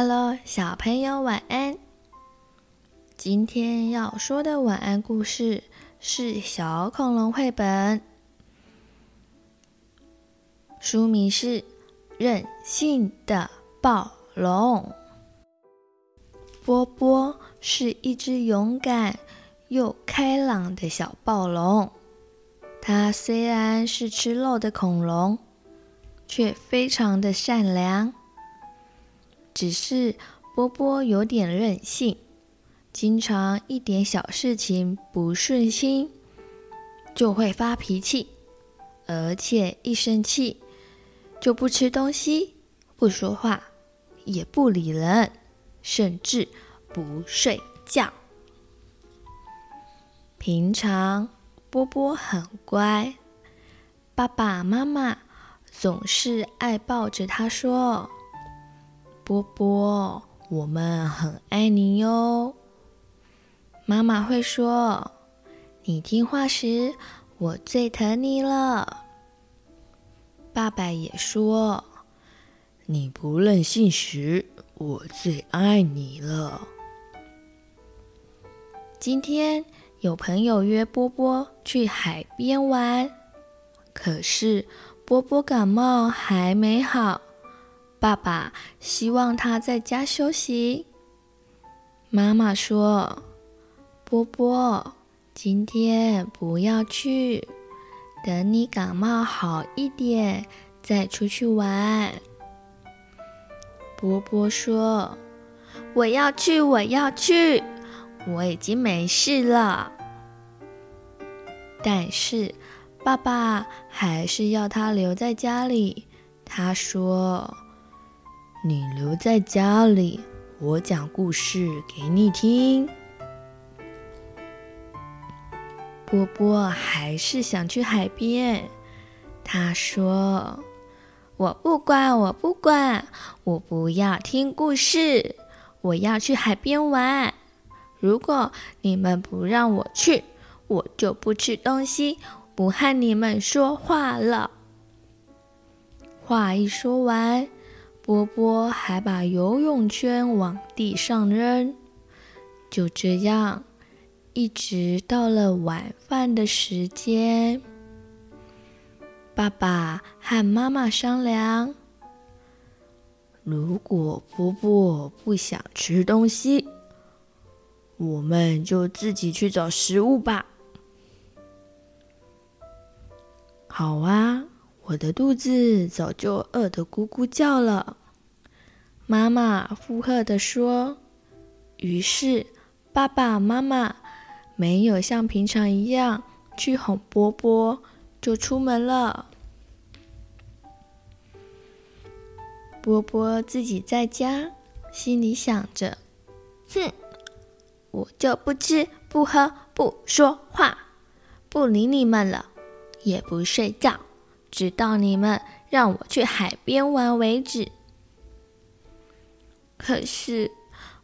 Hello，小朋友晚安。今天要说的晚安故事是《小恐龙》绘本，书名是《任性的暴龙》。波波是一只勇敢又开朗的小暴龙，它虽然是吃肉的恐龙，却非常的善良。只是波波有点任性，经常一点小事情不顺心就会发脾气，而且一生气就不吃东西、不说话、也不理人，甚至不睡觉。平常波波很乖，爸爸妈妈总是爱抱着他说。波波，我们很爱你哟。妈妈会说：“你听话时，我最疼你了。”爸爸也说：“你不任性时，我最爱你了。”今天有朋友约波波去海边玩，可是波波感冒还没好。爸爸希望他在家休息。妈妈说：“波波，今天不要去，等你感冒好一点再出去玩。”波波说：“我要去，我要去，我已经没事了。”但是爸爸还是要他留在家里。他说。你留在家里，我讲故事给你听。波波还是想去海边。他说：“我不管，我不管，我不要听故事，我要去海边玩。如果你们不让我去，我就不吃东西，不和你们说话了。”话一说完。波波还把游泳圈往地上扔，就这样，一直到了晚饭的时间。爸爸和妈妈商量，如果波波不想吃东西，我们就自己去找食物吧。好啊。我的肚子早就饿得咕咕叫了，妈妈附和地说。于是爸爸妈妈没有像平常一样去哄波波，就出门了。波波自己在家，心里想着：“哼，我就不吃不喝不说话，不理你们了，也不睡觉。”直到你们让我去海边玩为止。可是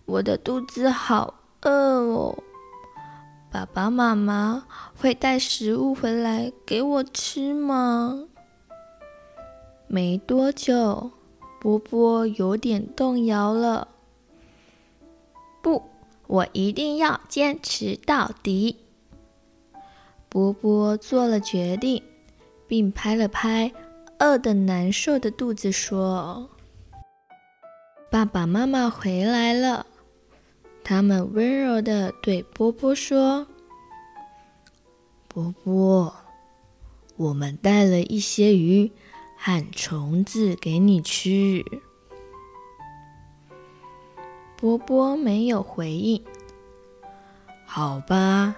我的肚子好饿哦，爸爸妈妈会带食物回来给我吃吗？没多久，波波有点动摇了。不，我一定要坚持到底。波波做了决定。并拍了拍饿得难受的肚子，说：“爸爸妈妈回来了。”他们温柔地对波波说：“波波，我们带了一些鱼和虫子给你吃。”波波没有回应。好吧，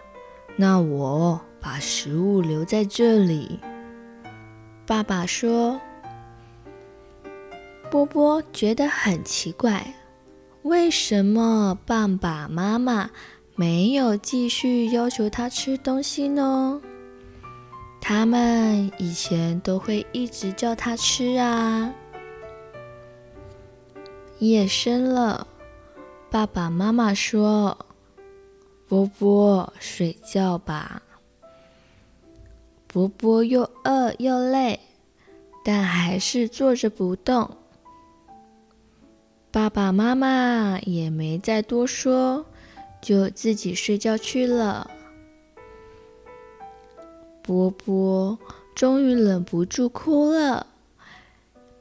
那我把食物留在这里。爸爸说：“波波觉得很奇怪，为什么爸爸妈妈没有继续要求他吃东西呢？他们以前都会一直叫他吃啊。”夜深了，爸爸妈妈说：“波波，睡觉吧。”波波又饿又累，但还是坐着不动。爸爸妈妈也没再多说，就自己睡觉去了。波波终于忍不住哭了，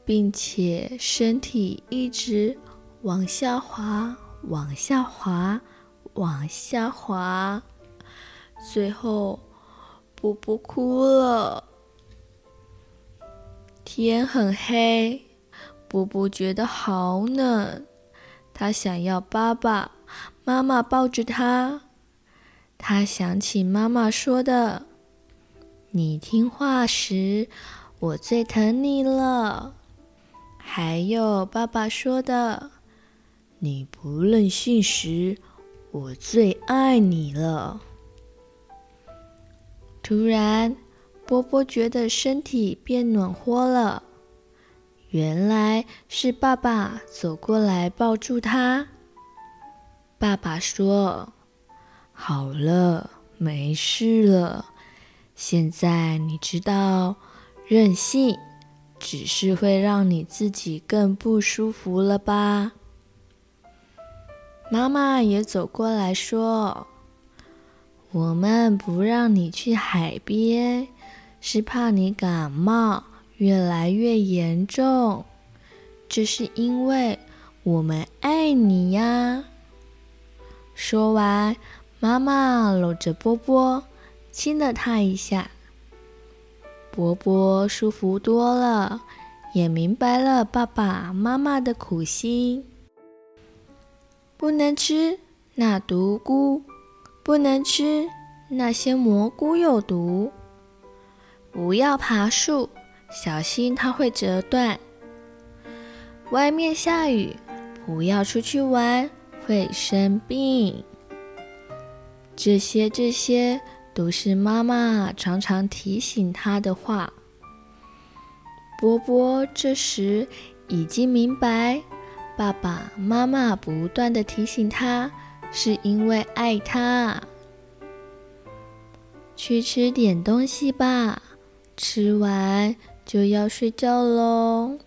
并且身体一直往下滑，往下滑，往下滑。最后，波波哭了。天很黑，波波觉得好冷，他想要爸爸妈妈抱着他。他想起妈妈说的：“你听话时，我最疼你了。”还有爸爸说的：“你不任性时，我最爱你了。”突然，波波觉得身体变暖和了，原来是爸爸走过来抱住他。爸爸说：“好了，没事了。现在你知道，任性只是会让你自己更不舒服了吧？”妈妈也走过来说：“我们不让你去海边。”是怕你感冒越来越严重，这是因为我们爱你呀。说完，妈妈搂着波波，亲了他一下。波波舒服多了，也明白了爸爸妈妈的苦心。不能吃那毒菇，不能吃那些蘑菇有毒。不要爬树，小心它会折断。外面下雨，不要出去玩，会生病。这些这些都是妈妈常常提醒他的话。波波这时已经明白，爸爸妈妈不断地提醒他，是因为爱他。去吃点东西吧。吃完就要睡觉喽。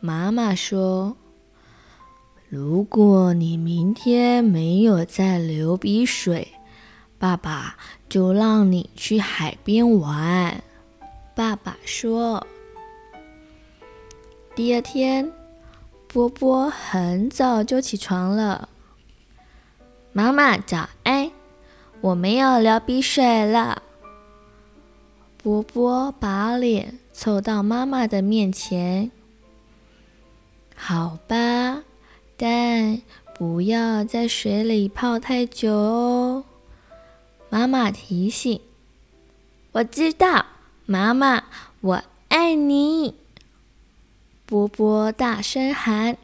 妈妈说：“如果你明天没有再流鼻水，爸爸就让你去海边玩。”爸爸说。第二天，波波很早就起床了。妈妈早安，我没有流鼻水了。波波把脸凑到妈妈的面前。好吧，但不要在水里泡太久哦。妈妈提醒。我知道，妈妈，我爱你。波波大声喊。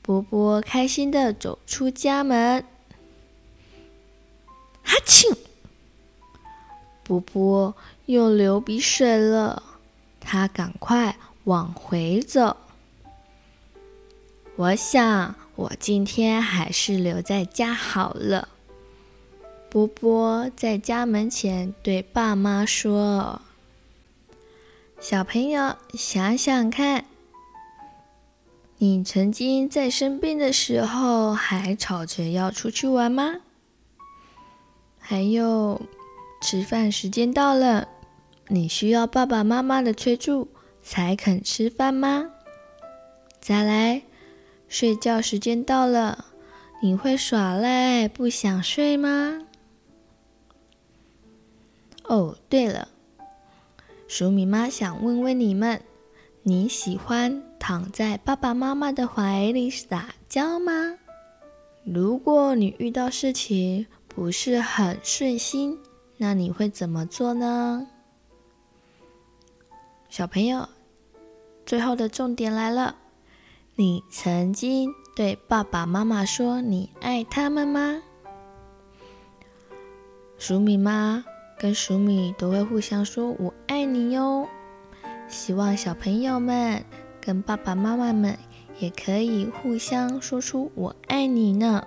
波波开心的走出家门。哈啾！波波又流鼻水了，他赶快往回走。我想，我今天还是留在家好了。波波在家门前对爸妈说：“小朋友，想想看，你曾经在生病的时候还吵着要出去玩吗？还有……”吃饭时间到了，你需要爸爸妈妈的催促才肯吃饭吗？再来，睡觉时间到了，你会耍赖不想睡吗？哦，对了，黍米妈想问问你们，你喜欢躺在爸爸妈妈的怀里撒娇吗？如果你遇到事情不是很顺心，那你会怎么做呢？小朋友，最后的重点来了，你曾经对爸爸妈妈说你爱他们吗？鼠米妈跟鼠米都会互相说“我爱你”哟。希望小朋友们跟爸爸妈妈们也可以互相说出“我爱你”呢。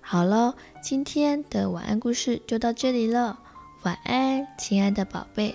好了，今天的晚安故事就到这里了。晚安，亲爱的宝贝，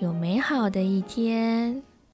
有美好的一天。